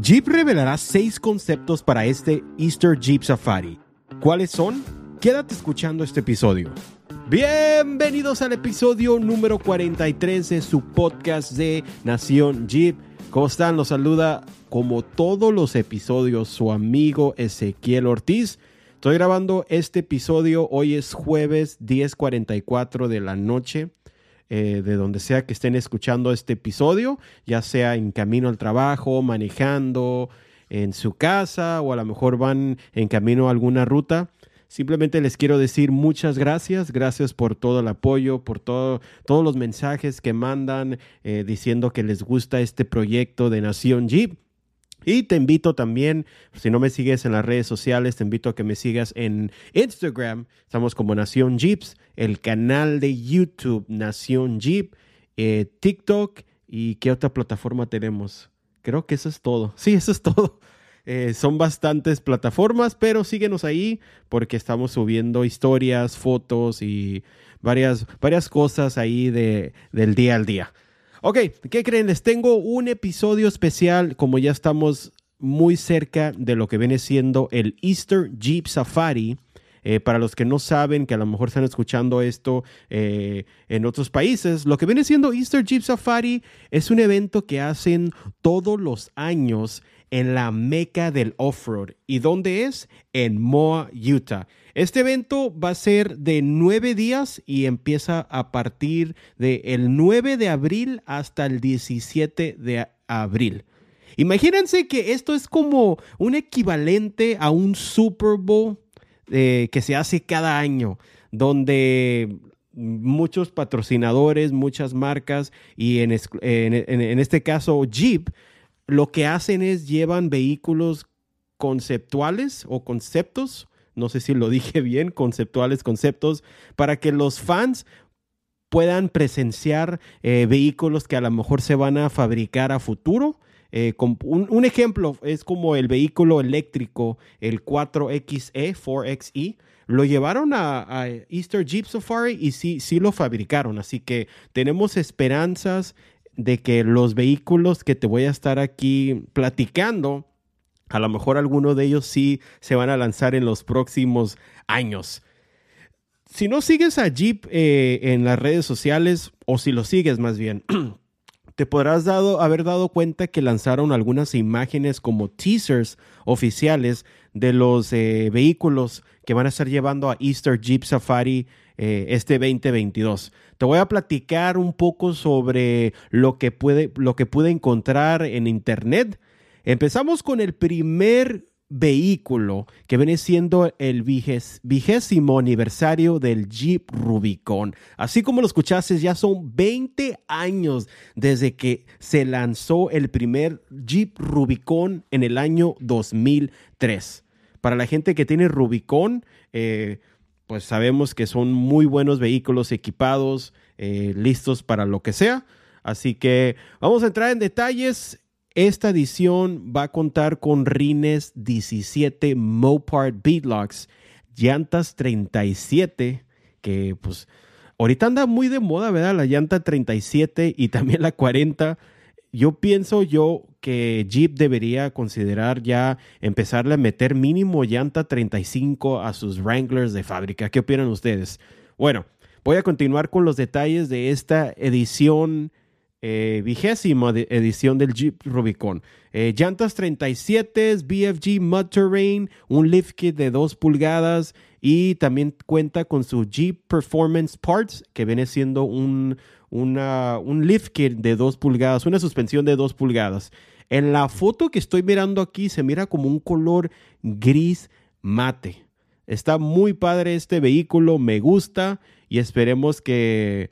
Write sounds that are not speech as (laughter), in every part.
Jeep revelará seis conceptos para este Easter Jeep Safari. ¿Cuáles son? Quédate escuchando este episodio. Bienvenidos al episodio número 43 de su podcast de Nación Jeep. ¿Cómo están? Los saluda como todos los episodios su amigo Ezequiel Ortiz. Estoy grabando este episodio, hoy es jueves 10.44 de la noche. Eh, de donde sea que estén escuchando este episodio, ya sea en camino al trabajo, manejando, en su casa o a lo mejor van en camino a alguna ruta. Simplemente les quiero decir muchas gracias, gracias por todo el apoyo, por todo, todos los mensajes que mandan eh, diciendo que les gusta este proyecto de Nación Jeep. Y te invito también, si no me sigues en las redes sociales, te invito a que me sigas en Instagram. Estamos como Nación Jeeps, el canal de YouTube Nación Jeep, eh, TikTok y qué otra plataforma tenemos. Creo que eso es todo. (laughs) Sí, eso es todo. Eh, son bastantes plataformas, pero síguenos ahí porque estamos subiendo historias, fotos y varias, varias cosas ahí de, del día al día. Ok, ¿qué creen? Les tengo un episodio especial, como ya estamos muy cerca de lo que viene siendo el Easter Jeep Safari. Eh, para los que no saben, que a lo mejor están escuchando esto eh, en otros países, lo que viene siendo Easter Jeep Safari es un evento que hacen todos los años en la meca del off-road. ¿Y dónde es? En Moa, Utah. Este evento va a ser de nueve días y empieza a partir del 9 de abril hasta el 17 de abril. Imagínense que esto es como un equivalente a un Super Bowl eh, que se hace cada año, donde muchos patrocinadores, muchas marcas y en este caso Jeep, lo que hacen es llevan vehículos conceptuales o conceptos no sé si lo (laughs) dije bien, conceptuales, conceptos, para que los fans puedan presenciar eh, vehículos que a lo mejor se van a fabricar a futuro. Eh, un, ejemplo es como el vehículo eléctrico, el 4XE, 4XE. Lo llevaron a, Easter Jeep Safari y sí, sí lo fabricaron. Así que tenemos esperanzas de que los vehículos que te voy a estar aquí platicando a lo mejor alguno de ellos sí se van a lanzar en los próximos años. Si no sigues a Jeep eh, en las redes sociales, o si lo sigues más bien, (clears throat) te podrás dado, haber dado cuenta que lanzaron algunas imágenes como teasers oficiales de los eh, vehículos que van a estar llevando a Easter Jeep Safari eh, este 2022. Te voy a platicar un poco sobre lo que, puede, lo que pude encontrar en internet Empezamos con el primer vehículo que viene siendo el vigésimo aniversario del Jeep Rubicon. Así como lo escuchaste, ya son 20 años desde que se lanzó el primer Jeep Rubicon en el año 2003. Para la gente que tiene Rubicon, eh, pues sabemos que son muy buenos vehículos equipados, eh, listos para lo que sea. Así que vamos a entrar en detalles esta edición va a contar con rines 17 Mopar Beatlocks, llantas 37, que pues ahorita anda muy de moda, ¿verdad? La llanta 37 y también la 40. Yo pienso yo que Jeep debería considerar ya empezarle a meter mínimo llanta 35 a sus Wranglers de fábrica. ¿Qué opinan ustedes? Bueno, voy a continuar con los detalles de esta edición eh, vigésima edición del Jeep Rubicon. Eh, llantas 37, BFG Mud Terrain, un lift kit de 2 pulgadas y también cuenta con su Jeep Performance Parts, que viene siendo un, un lift kit de 2 pulgadas, una suspensión de 2 pulgadas. En la foto que estoy mirando aquí se mira como un color gris mate. Está muy padre este vehículo, me gusta y esperemos que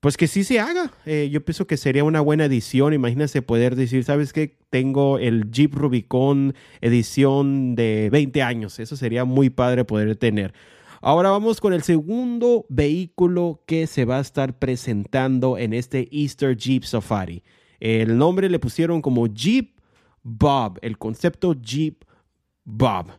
pues que sí se haga. Eh, yo pienso que sería una buena edición. Imagínense poder decir, ¿sabes qué? Tengo el Jeep Rubicon edición de 20 años. Eso sería muy padre poder tener. Ahora vamos con el segundo vehículo que se va a estar presentando en este Easter Jeep Safari. El nombre le pusieron como Jeep Bob, el concepto Jeep Bob.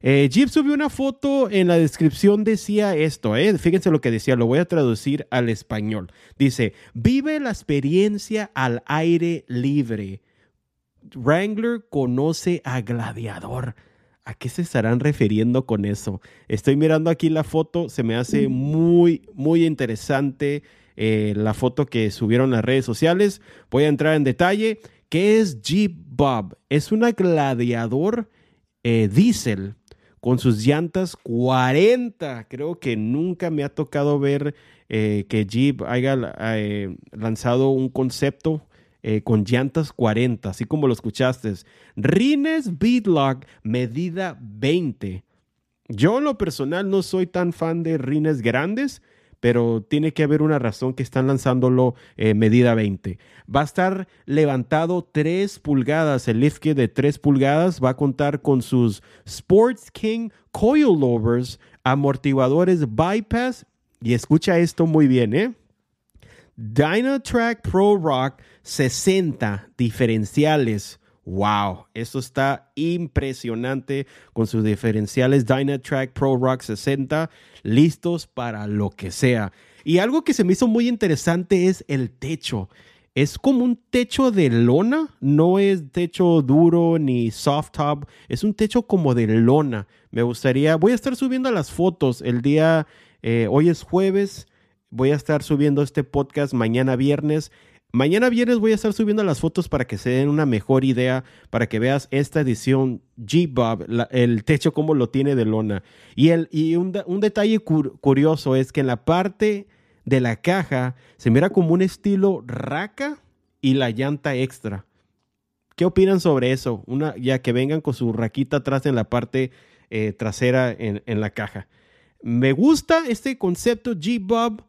Eh, Jeep subió una foto, en la descripción decía esto, eh, fíjense lo que decía, lo voy a traducir al español. Dice, vive la experiencia al aire libre Wrangler conoce a Gladiador. ¿A qué se estarán refiriendo con eso? Estoy mirando aquí la foto, se me hace muy, muy interesante eh, la foto que subieron las redes sociales. Voy a entrar en detalle. ¿Qué es Jeep Bob? Es una gladiador eh, diésel con sus llantas 40. Creo que nunca me ha tocado ver eh, que Jeep haya eh, lanzado un concepto con llantas 40, así como lo escuchaste. Rines Beatlock medida 20. Yo en lo personal no soy tan fan de rines grandes, pero tiene que haber una razón que están lanzándolo medida 20. Va a estar levantado 3 pulgadas, el lift kit de 3 pulgadas va a contar con sus Sports King coilovers, amortiguadores bypass y escucha esto muy bien, ¿eh? Dynatrack Pro Rock 60 diferenciales. Wow, esto está impresionante con sus diferenciales Dynatrack Pro Rock 60 listos para lo que sea. Y algo que se me hizo muy interesante es el techo. Es como un techo de lona, no es techo duro ni soft top, es un techo como de lona. Me gustaría, voy a estar subiendo las fotos el día eh, hoy es jueves, voy a estar subiendo este podcast mañana viernes. Mañana viernes voy a estar subiendo las fotos para que se den una mejor idea, para que veas esta edición G-Bob, el techo como lo tiene de lona. Y, el, y un, detalle curioso es que en la parte de la caja se mira como un estilo raca y la llanta extra. ¿Qué opinan sobre eso? Una, ya que vengan con su raquita atrás en la parte eh, trasera en, en la caja. Me gusta este concepto G-Bob.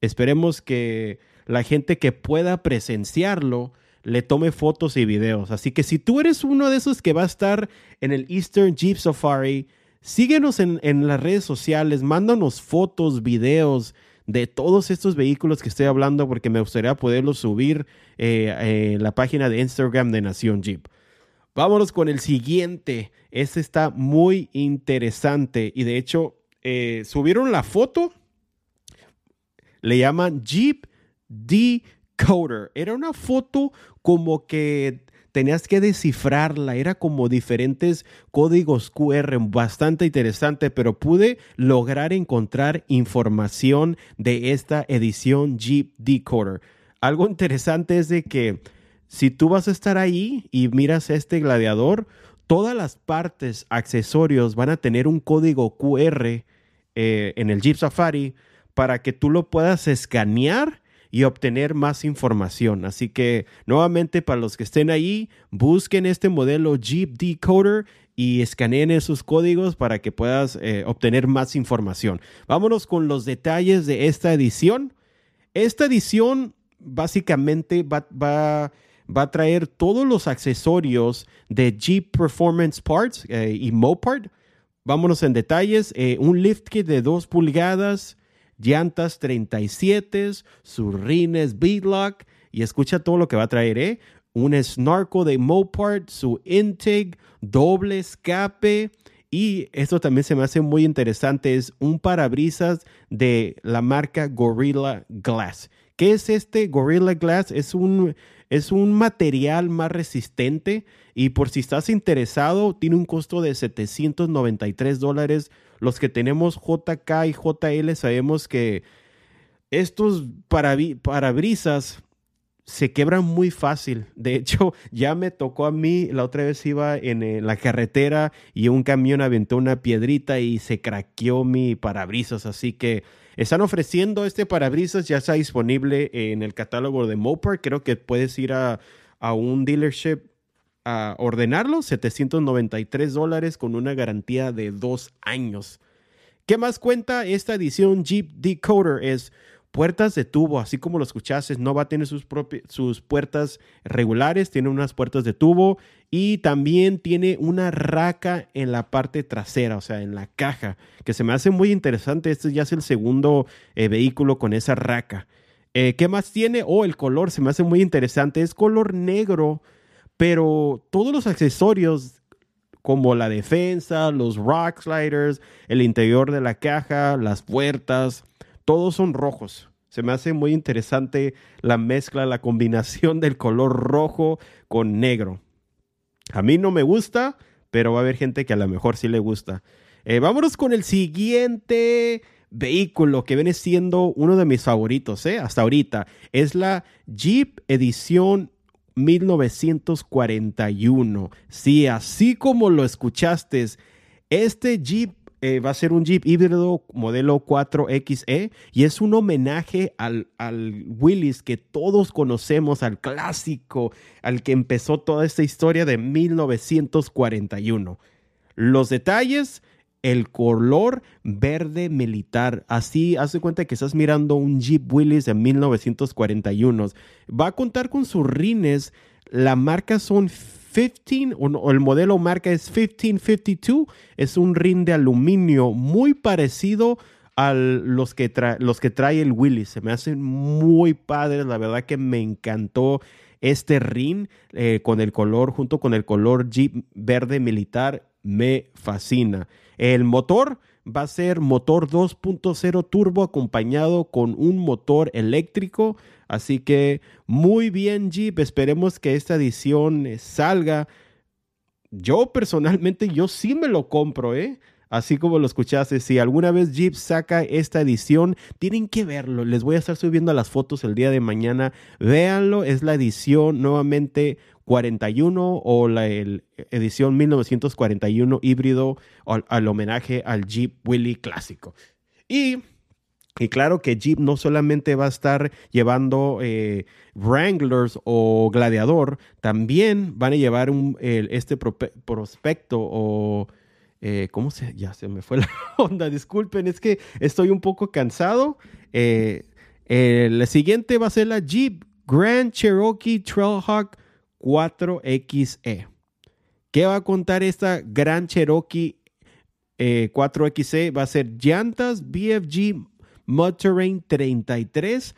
Esperemos que la gente que pueda presenciarlo le tome fotos y videos. Así que si tú eres uno de esos que va a estar en el Eastern Jeep Safari, síguenos en, las redes sociales, mándanos fotos, videos de todos estos vehículos que estoy hablando porque me gustaría poderlos subir eh, en la página de Instagram de Nación Jeep. Vámonos con el siguiente. Este está muy interesante y de hecho eh, subieron la foto, le llaman Jeep Decoder. Era una foto como que tenías que descifrarla, era como diferentes códigos QR, bastante interesante, pero pude lograr encontrar información de esta edición Jeep Decoder. Algo interesante es de que si tú vas a estar ahí y miras este gladiador, todas las partes, accesorios van a tener un código QR eh, en el Jeep Safari para que tú lo puedas escanear y obtener más información. Así que nuevamente para los que estén ahí, busquen este modelo Jeep Decoder y escaneen esos códigos para que puedas eh, obtener más información. Vámonos con los detalles de esta edición. Esta edición básicamente va, a traer todos los accesorios de Jeep Performance Parts eh, y Mopart Vámonos en detalles. Eh, un lift kit de 2 pulgadas, llantas 37, sus rines beadlock y escucha todo lo que va a traer, ¿eh? Un snarko de Mopart, su intake, doble escape y esto también se me hace muy interesante, es un parabrisas de la marca Gorilla Glass. ¿Qué es este Gorilla Glass? Es un, es un material más resistente y por si estás interesado, tiene un costo de 793 dólares. Los que tenemos JK y JL sabemos que estos parabrisas se quebran muy fácil. De hecho, (laughs) ya me tocó a mí, la otra vez iba en eh, la carretera y un camión aventó una piedrita y se craqueó mi parabrisas. Así que están ofreciendo este parabrisas, ya está disponible en el catálogo de Mopar. Creo que puedes ir a, a un dealership a ordenarlo, 793 dólares con una garantía de dos años. ¿Qué más cuenta esta edición Jeep Decoder? Es puertas de tubo, así como lo escuchaste, no va a tener sus, sus puertas regulares, tiene unas puertas de tubo y también tiene una raca en la parte trasera, o sea, en la caja, que se me hace muy interesante. Este ya es el segundo eh, vehículo con esa raca. Eh, ¿Qué más tiene? Oh, el color se me hace muy interesante, es color negro pero todos los accesorios como la defensa, los rock sliders, el interior de la caja, las puertas, todos son rojos. Se me hace muy interesante la mezcla, la combinación del color rojo con negro. A mí no me gusta, pero va a haber gente que a lo mejor sí le gusta. Eh, vámonos con el siguiente vehículo que viene siendo uno de mis favoritos, ¿eh? Hasta ahorita. Es la Jeep Edición 1941. Sí, así como lo escuchaste, este Jeep eh, va a ser un Jeep híbrido modelo 4XE y es un homenaje al, al Willys que todos conocemos, al clásico, al que empezó toda esta historia de 1941. Los detalles, el color verde militar. Así, hace cuenta que estás mirando un Jeep Willys de 1941. Va a contar con sus rines. La marca son 15, o, el modelo marca es 1552. Es un rin de aluminio muy parecido a los que, los que trae el Willys. Se me hacen muy padres. La verdad que me encantó este rin eh, con el color, junto con el color Jeep verde militar. Me fascina. El motor va a ser motor 2.0 turbo acompañado con un motor eléctrico. Así que muy bien Jeep, esperemos que esta edición salga. Yo personalmente, yo sí me lo compro, ¿eh? Así como lo escuchaste, si alguna vez Jeep saca esta edición, tienen que verlo. Les voy a estar subiendo las fotos el día de mañana. Véanlo, es la edición nuevamente 41 o la edición 1941 híbrido al, homenaje al Jeep Willy clásico. Y, y, claro que Jeep no solamente va a estar llevando eh, Wranglers o Gladiador, también van a llevar un, este prospecto o... Eh, ¿Cómo se? Ya se me fue la (laughs) onda, disculpen, es que estoy un poco cansado. Eh, la siguiente va a ser la Jeep Grand Cherokee Trailhawk 4XE. ¿Qué va a contar esta gran Cherokee 4XE? Eh, va a ser llantas BFG Mud Terrain 33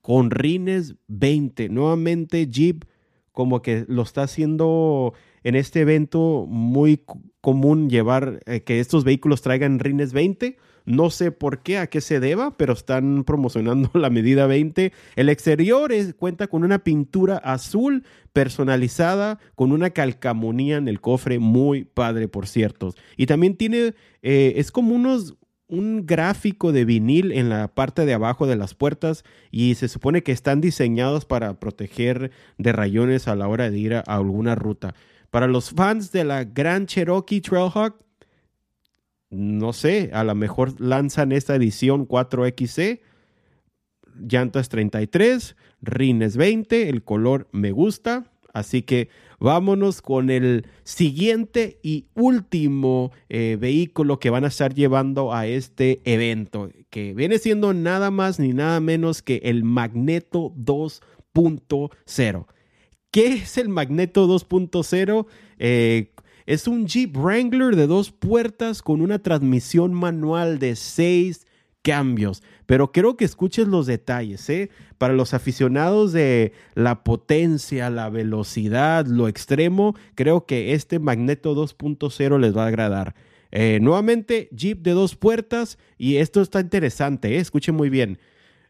con rines 20. Nuevamente Jeep como que lo está haciendo en este evento muy común llevar eh, que estos vehículos traigan rines 20 no sé por qué, a qué se deba, pero están (laughs) promocionando la medida 20. El exterior cuenta con una pintura azul personalizada con una calcamonía en el cofre muy padre, por cierto. Y también tiene, eh, es como unos, un gráfico de vinil en la parte de abajo de las puertas y se supone que están diseñados para proteger de rayones a la hora de ir a alguna ruta. Para los fans de la Gran Cherokee Trailhawk, no sé, a lo mejor lanzan esta edición 4XC, llantas 33, rines 20, el color me gusta, así que vámonos con el siguiente y último eh, vehículo que van a estar llevando a este evento, que viene siendo nada más ni nada menos que el Magneto 2.0. ¿Qué es el Magneto 2.0? Eh, es un Jeep Wrangler de dos puertas con una transmisión manual de seis cambios. Pero quiero que escuches los detalles, ¿eh? Para los aficionados de la potencia, la velocidad, lo extremo, creo que este Magneto 2.0 les va a agradar. Eh, nuevamente, Jeep de dos puertas y esto está interesante, ¿eh? escuchen muy bien.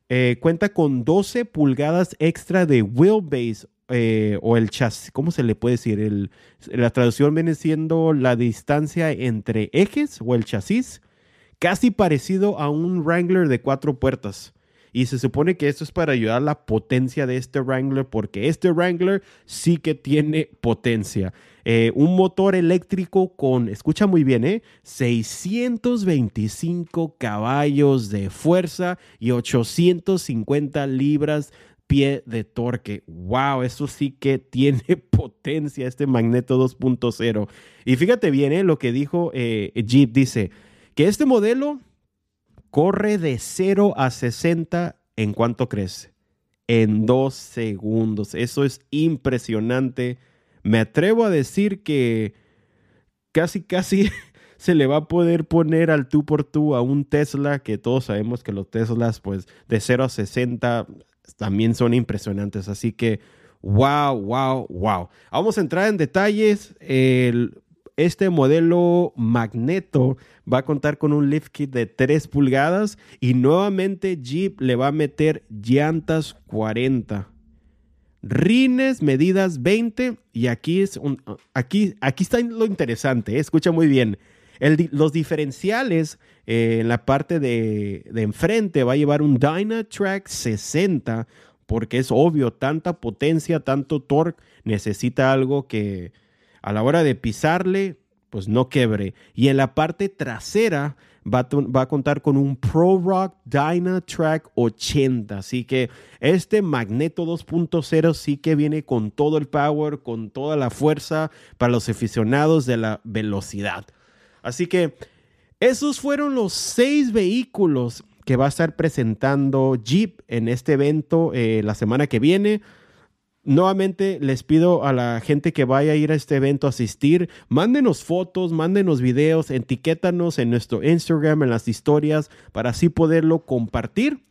Eh, cuenta con 12 pulgadas extra de wheelbase eh, o el chasis, ¿cómo se le puede decir? La traducción viene siendo la distancia entre ejes o el chasis, casi parecido a un Wrangler de cuatro puertas. Y se supone que esto es para ayudar a la potencia de este Wrangler, porque este Wrangler sí que tiene potencia. Eh, un motor eléctrico con, escucha muy bien, ¿eh? 625 caballos de fuerza y 850 libras pie de torque. ¡Wow! Eso sí que (laughs) tiene potencia este Magneto 2.0. Y fíjate bien ¿eh? lo que dijo eh, Jeep. Dice que este modelo corre de 0 a 60 en cuánto crece. En dos segundos. Eso es impresionante. Me atrevo a decir que casi, casi (laughs) se le va a poder poner al tú por tú a un Tesla, que todos sabemos que los Teslas, pues de 0 a 60 también son impresionantes. Así que, wow, wow, wow. Vamos a entrar en detalles. este modelo Magneto va a contar con un lift kit de 3 pulgadas y nuevamente Jeep le va a meter llantas 40. Rines, medidas 20. Y aquí, es un, aquí, aquí está lo interesante, ¿eh? escucha muy bien. Los diferenciales eh, en la parte de, enfrente va a llevar un Dynatrack 60, porque es obvio, tanta potencia, tanto torque, necesita algo que a la hora de pisarle, pues no quebre. Y en la parte trasera va a, contar con un Pro Rock Dynatrack 80. Así que este Magneto 2.0 sí que viene con todo el power, con toda la fuerza para los aficionados de la velocidad. Así que esos fueron los seis vehículos que va a estar presentando Jeep en este evento eh, la semana que viene. Nuevamente les pido a la gente que vaya a ir a este evento a asistir, mándenos fotos, mándenos videos, etiquétanos en nuestro Instagram, en las historias, para así poderlo compartir.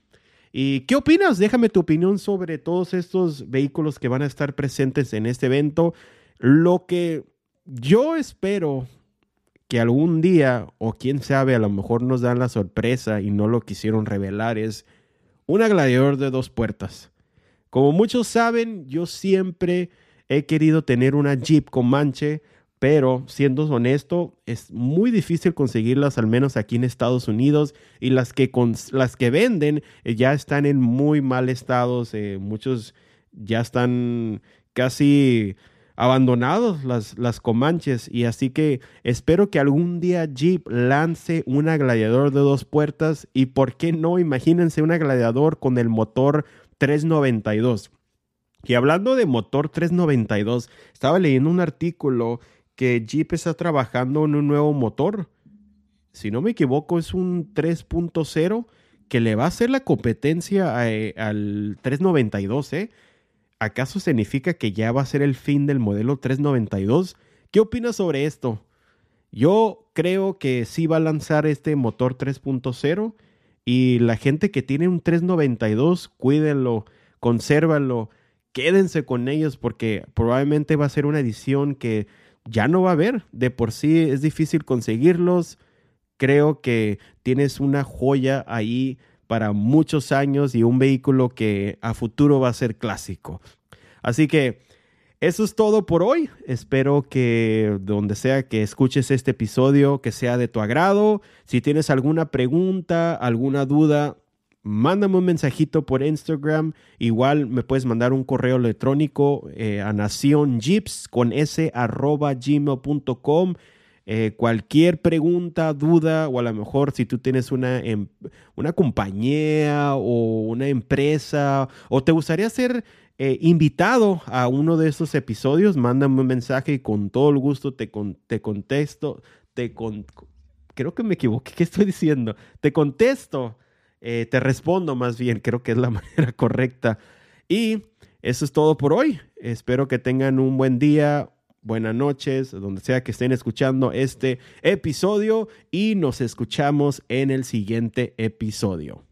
¿Y qué opinas? Déjame tu opinión sobre todos estos vehículos que van a estar presentes en este evento. Lo que yo espero que algún día, o quién sabe, a lo mejor nos dan la sorpresa y no lo quisieron revelar, es un gladiador de dos puertas. Como muchos saben, yo siempre he querido tener una Jeep con manche, pero siendo honesto, es muy difícil conseguirlas, al menos aquí en Estados Unidos, y las que, las que venden eh, ya están en muy mal estado, muchos ya están casi abandonados las, las Comanches y así que espero que algún día Jeep lance una gladiador de dos puertas y por qué no, imagínense una gladiador con el motor 392. Y hablando de motor 392, estaba leyendo un artículo que Jeep está trabajando en un nuevo motor. Si no me equivoco, es un 3.0 que le va a hacer la competencia eh, al 392. ¿eh? ¿Acaso significa que ya va a ser el fin del modelo 392? ¿Qué opinas sobre esto? Yo creo que sí va a lanzar este motor 3.0 y la gente que tiene un 392, cuídenlo, consérvanlo, quédense con ellos porque probablemente va a ser una edición que ya no va a haber. De por sí es difícil conseguirlos. Creo que tienes una joya ahí para muchos años y un vehículo que a futuro va a ser clásico. Así que eso es todo por hoy. Espero que donde sea que escuches este episodio, que sea de tu agrado. Si tienes alguna pregunta, alguna duda, mándame un mensajito por Instagram. Igual me puedes mandar un correo electrónico eh, a nacionjeeps con s arroba gmail.com. Eh, cualquier pregunta, duda, o a lo mejor si tú tienes una, em, una compañía o una empresa, o te gustaría hacer eh, invitado a uno de estos episodios, mándame un mensaje y con todo el gusto te, te contesto, te creo que me equivoqué, ¿qué estoy diciendo? Te contesto, eh, te respondo más bien, creo que es la (laughs) manera correcta. Y eso es todo por hoy. Espero que tengan un buen día, buenas noches, donde sea que estén escuchando este episodio y nos escuchamos en el siguiente episodio.